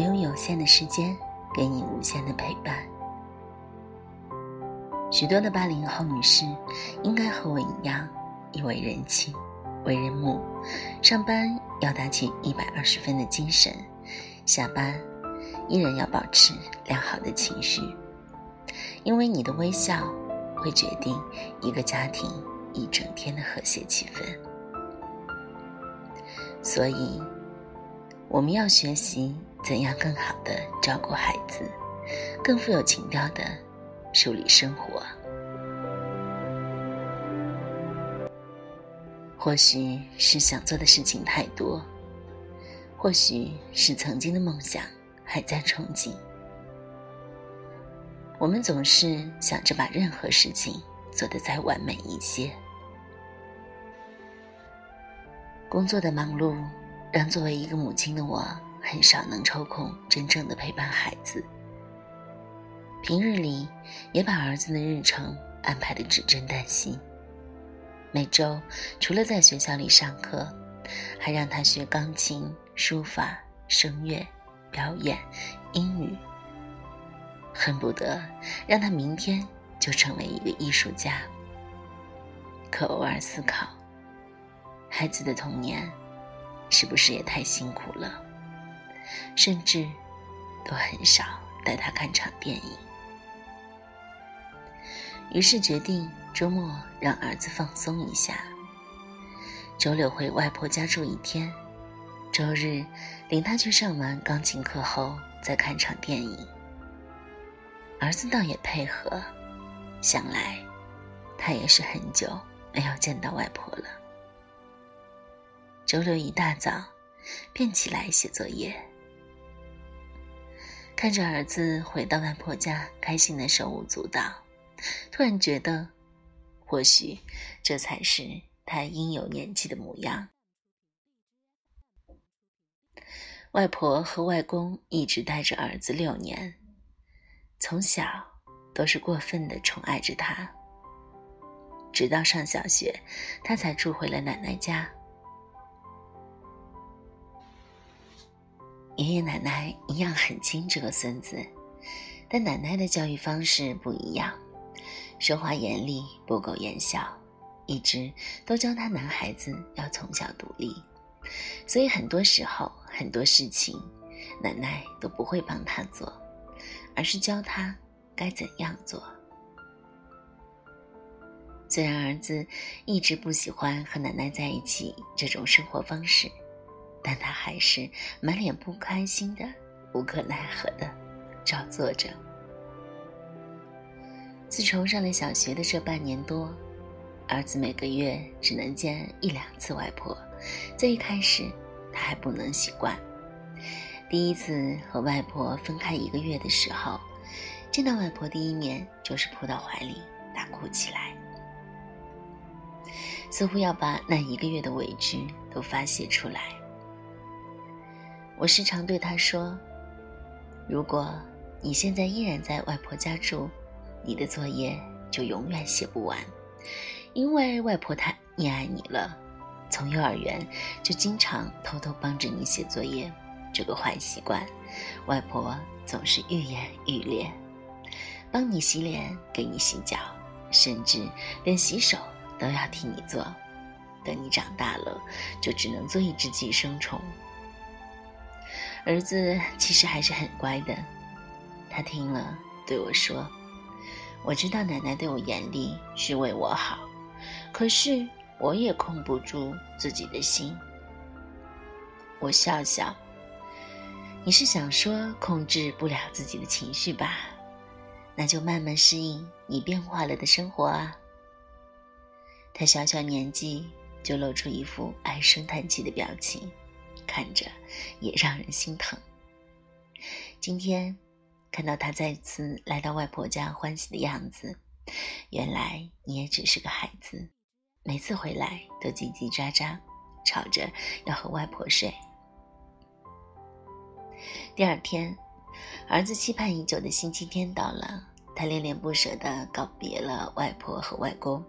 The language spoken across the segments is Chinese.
我用有限的时间给你无限的陪伴。许多的八零后女士应该和我一样，以为人妻，为人母，上班要打起一百二十分的精神，下班依然要保持良好的情绪，因为你的微笑会决定一个家庭一整天的和谐气氛。所以，我们要学习怎样更好的照顾孩子，更富有情调的。梳理生活，或许是想做的事情太多，或许是曾经的梦想还在憧憬。我们总是想着把任何事情做得再完美一些。工作的忙碌，让作为一个母亲的我，很少能抽空真正的陪伴孩子。平日里，也把儿子的日程安排的只针旦夕。每周除了在学校里上课，还让他学钢琴、书法、声乐、表演、英语，恨不得让他明天就成为一个艺术家。可偶尔思考，孩子的童年是不是也太辛苦了？甚至都很少带他看场电影。于是决定周末让儿子放松一下。周六回外婆家住一天，周日领他去上完钢琴课后再看场电影。儿子倒也配合，想来他也是很久没有见到外婆了。周六一大早便起来写作业，看着儿子回到外婆家，开心的手舞足蹈。突然觉得，或许这才是他应有年纪的模样。外婆和外公一直带着儿子六年，从小都是过分的宠爱着他。直到上小学，他才住回了奶奶家。爷爷奶奶一样很亲这个孙子，但奶奶的教育方式不一样。说话严厉，不苟言笑，一直都教他男孩子要从小独立，所以很多时候很多事情，奶奶都不会帮他做，而是教他该怎样做。虽然儿子一直不喜欢和奶奶在一起这种生活方式，但他还是满脸不开心的、无可奈何的照做着。自从上了小学的这半年多，儿子每个月只能见一两次外婆。在一开始，他还不能习惯。第一次和外婆分开一个月的时候，见到外婆第一面就是扑到怀里大哭起来，似乎要把那一个月的委屈都发泄出来。我时常对他说：“如果你现在依然在外婆家住，”你的作业就永远写不完，因为外婆太溺爱你了，从幼儿园就经常偷偷帮着你写作业。这个坏习惯，外婆总是愈演愈烈，帮你洗脸，给你洗脚，甚至连洗手都要替你做。等你长大了，就只能做一只寄生虫。儿子其实还是很乖的，他听了对我说。我知道奶奶对我严厉是为我好，可是我也控不住自己的心。我笑笑，你是想说控制不了自己的情绪吧？那就慢慢适应你变化了的生活啊。他小小年纪就露出一副唉声叹气的表情，看着也让人心疼。今天。看到他再次来到外婆家欢喜的样子，原来你也只是个孩子，每次回来都叽叽喳喳，吵着要和外婆睡。第二天，儿子期盼已久的星期天到了，他恋恋不舍地告别了外婆和外公，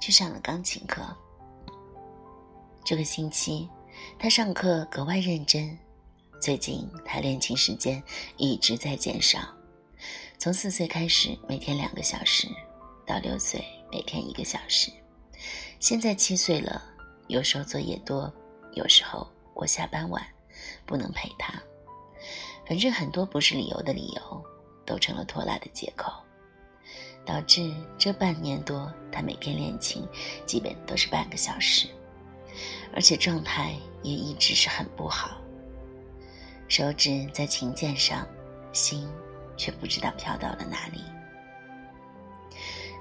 去上了钢琴课。这个星期，他上课格外认真，最近他练琴时间一直在减少，从四岁开始每天两个小时，到六岁每天一个小时，现在七岁了，有时候作业多，有时候我下班晚，不能陪他，反正很多不是理由的理由，都成了拖拉的借口，导致这半年多他每天练琴基本都是半个小时，而且状态也一直是很不好。手指在琴键上，心却不知道飘到了哪里。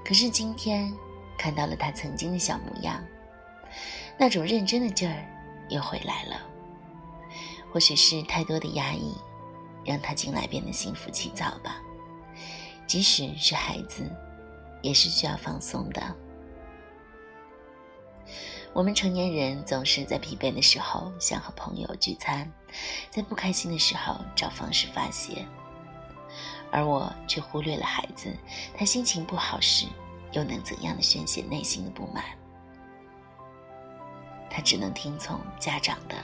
可是今天看到了他曾经的小模样，那种认真的劲儿又回来了。或许是太多的压抑，让他近来变得心浮气躁吧。即使是孩子，也是需要放松的。我们成年人总是在疲惫的时候想和朋友聚餐，在不开心的时候找方式发泄，而我却忽略了孩子。他心情不好时，又能怎样的宣泄内心的不满？他只能听从家长的，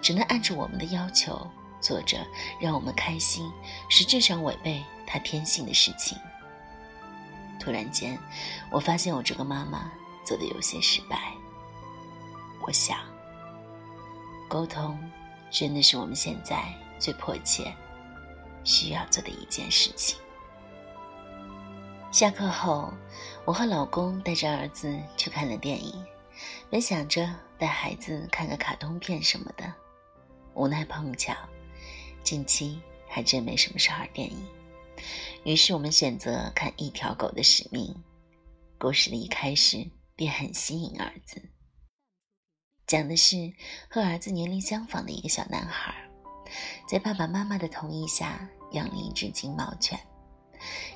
只能按照我们的要求做着让我们开心、实质上违背他天性的事情。突然间，我发现我这个妈妈做的有些失败。我想，沟通真的是我们现在最迫切需要做的一件事情。下课后，我和老公带着儿子去看了电影，本想着带孩子看个卡通片什么的，无奈碰巧近期还真没什么少儿电影，于是我们选择看《一条狗的使命》。故事的一开始便很吸引儿子。讲的是和儿子年龄相仿的一个小男孩，在爸爸妈妈的同意下养了一只金毛犬。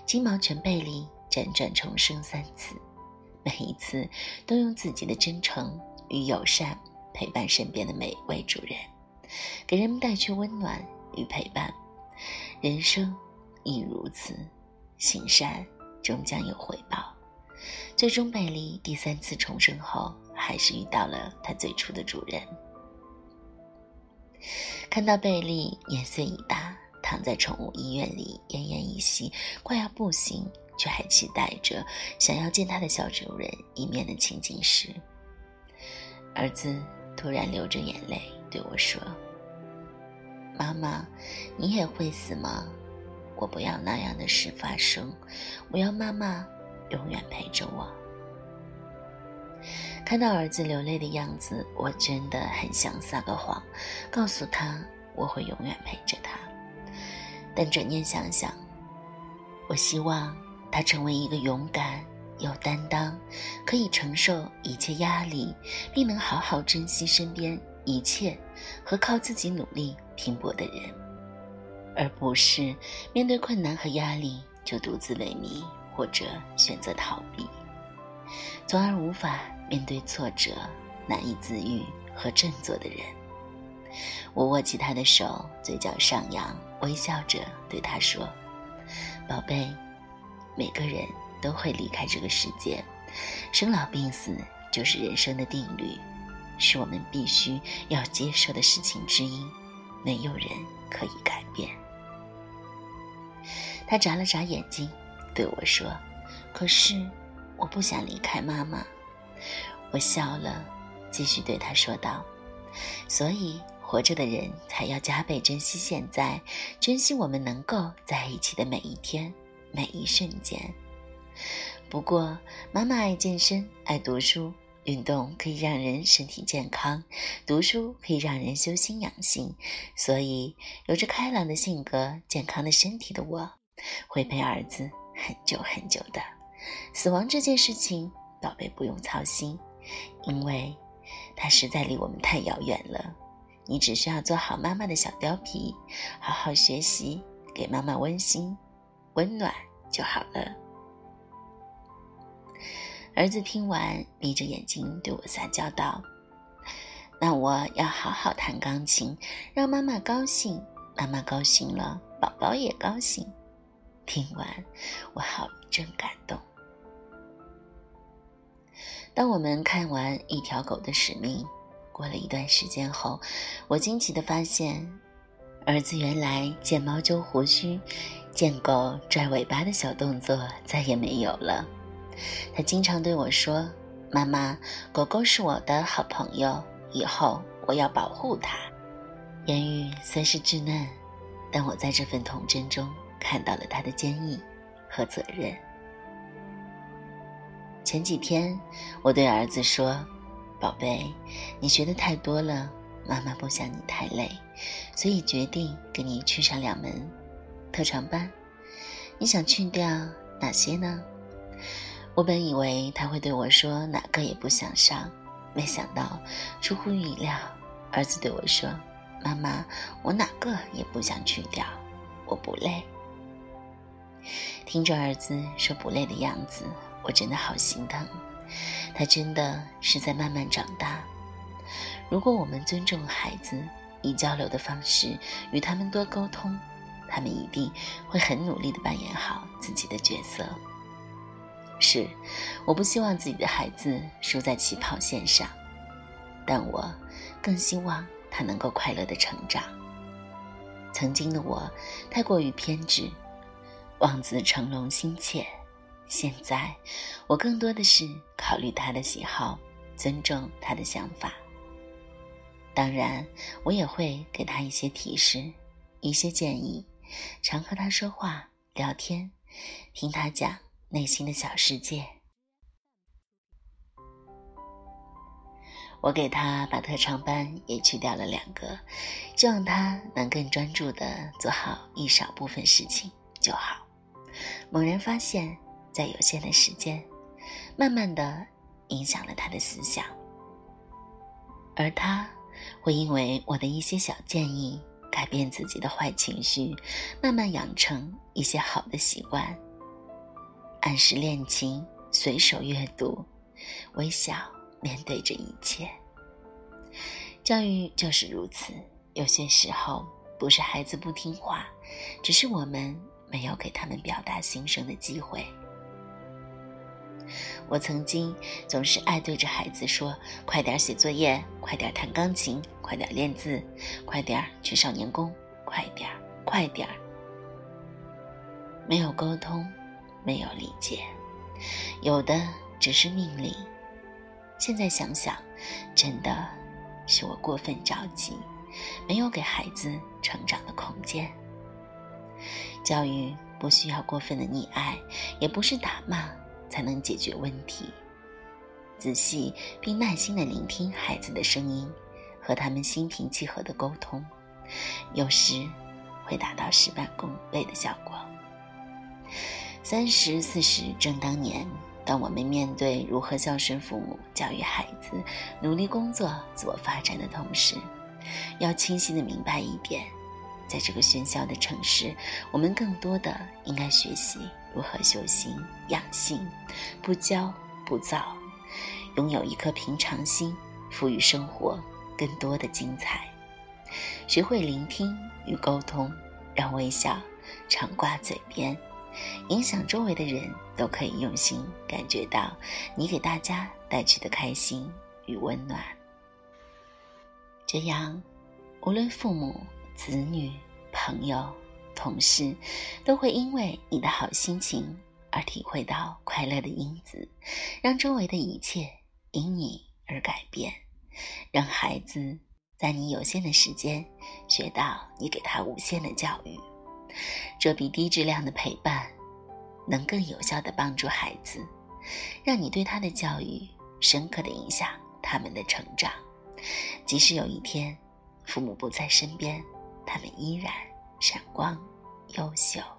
金毛犬贝利辗转重生三次，每一次都用自己的真诚与友善陪伴身边的每一位主人，给人们带去温暖与陪伴。人生亦如此，行善终将有回报。最终，贝利第三次重生后。还是遇到了他最初的主人。看到贝利年岁已大，躺在宠物医院里奄奄一息，快要不行，却还期待着想要见他的小主人一面的情景时，儿子突然流着眼泪对我说：“妈妈，你也会死吗？我不要那样的事发生，我要妈妈永远陪着我。”看到儿子流泪的样子，我真的很想撒个谎，告诉他我会永远陪着他。但转念想想，我希望他成为一个勇敢、有担当、可以承受一切压力，并能好好珍惜身边一切和靠自己努力拼搏的人，而不是面对困难和压力就独自萎靡或者选择逃避，从而无法。面对挫折，难以自愈和振作的人，我握起他的手，嘴角上扬，微笑着对他说：“宝贝，每个人都会离开这个世界，生老病死就是人生的定律，是我们必须要接受的事情之一，没有人可以改变。”他眨了眨眼睛，对我说：“可是，我不想离开妈妈。”我笑了，继续对他说道：“所以活着的人才要加倍珍惜现在，珍惜我们能够在一起的每一天、每一瞬间。不过，妈妈爱健身，爱读书，运动可以让人身体健康，读书可以让人修心养性。所以，有着开朗的性格、健康的身体的我，会陪儿子很久很久的。死亡这件事情。”宝贝，不用操心，因为它实在离我们太遥远了。你只需要做好妈妈的小貂皮，好好学习，给妈妈温馨、温暖就好了。儿子听完，眯着眼睛对我撒娇道：“那我要好好弹钢琴，让妈妈高兴。妈妈高兴了，宝宝也高兴。”听完，我好一阵感动。当我们看完《一条狗的使命》，过了一段时间后，我惊奇地发现，儿子原来见猫揪胡须、见狗拽尾巴的小动作再也没有了。他经常对我说：“妈妈，狗狗是我的好朋友，以后我要保护它。”言语虽是稚嫩，但我在这份童真中看到了他的坚毅和责任。前几天，我对儿子说：“宝贝，你学的太多了，妈妈不想你太累，所以决定给你去上两门特长班。你想去掉哪些呢？”我本以为他会对我说哪个也不想上，没想到出乎意料，儿子对我说：“妈妈，我哪个也不想去掉，我不累。”听着儿子说不累的样子，我真的好心疼。他真的是在慢慢长大。如果我们尊重孩子，以交流的方式与他们多沟通，他们一定会很努力地扮演好自己的角色。是，我不希望自己的孩子输在起跑线上，但我更希望他能够快乐的成长。曾经的我太过于偏执，望子成龙心切，现在我更多的是考虑他的喜好，尊重他的想法。当然，我也会给他一些提示，一些建议，常和他说话聊天，听他讲。内心的小世界，我给他把特长班也去掉了两个，希望他能更专注的做好一少部分事情就好。猛然发现，在有限的时间，慢慢的影响了他的思想，而他会因为我的一些小建议，改变自己的坏情绪，慢慢养成一些好的习惯。按时练琴，随手阅读，微笑面对这一切。教育就是如此，有些时候不是孩子不听话，只是我们没有给他们表达心声的机会。我曾经总是爱对着孩子说：“快点写作业，快点弹钢琴，快点练字，快点去少年宫，快点，快点。”没有沟通。没有理解，有的只是命令。现在想想，真的是我过分着急，没有给孩子成长的空间。教育不需要过分的溺爱，也不是打骂才能解决问题。仔细并耐心的聆听孩子的声音，和他们心平气和的沟通，有时会达到事半功倍的效果。三十四十正当年，当我们面对如何孝顺父母、教育孩子、努力工作、自我发展的同时，要清晰的明白一点：在这个喧嚣的城市，我们更多的应该学习如何修心养性，不骄不躁，拥有一颗平常心，赋予生活更多的精彩。学会聆听与沟通，让微笑常挂嘴边。影响周围的人都可以用心感觉到你给大家带去的开心与温暖。这样，无论父母、子女、朋友、同事，都会因为你的好心情而体会到快乐的因子，让周围的一切因你而改变，让孩子在你有限的时间学到你给他无限的教育。这比低质量的陪伴，能更有效的帮助孩子，让你对他的教育深刻的影响他们的成长。即使有一天父母不在身边，他们依然闪光优秀。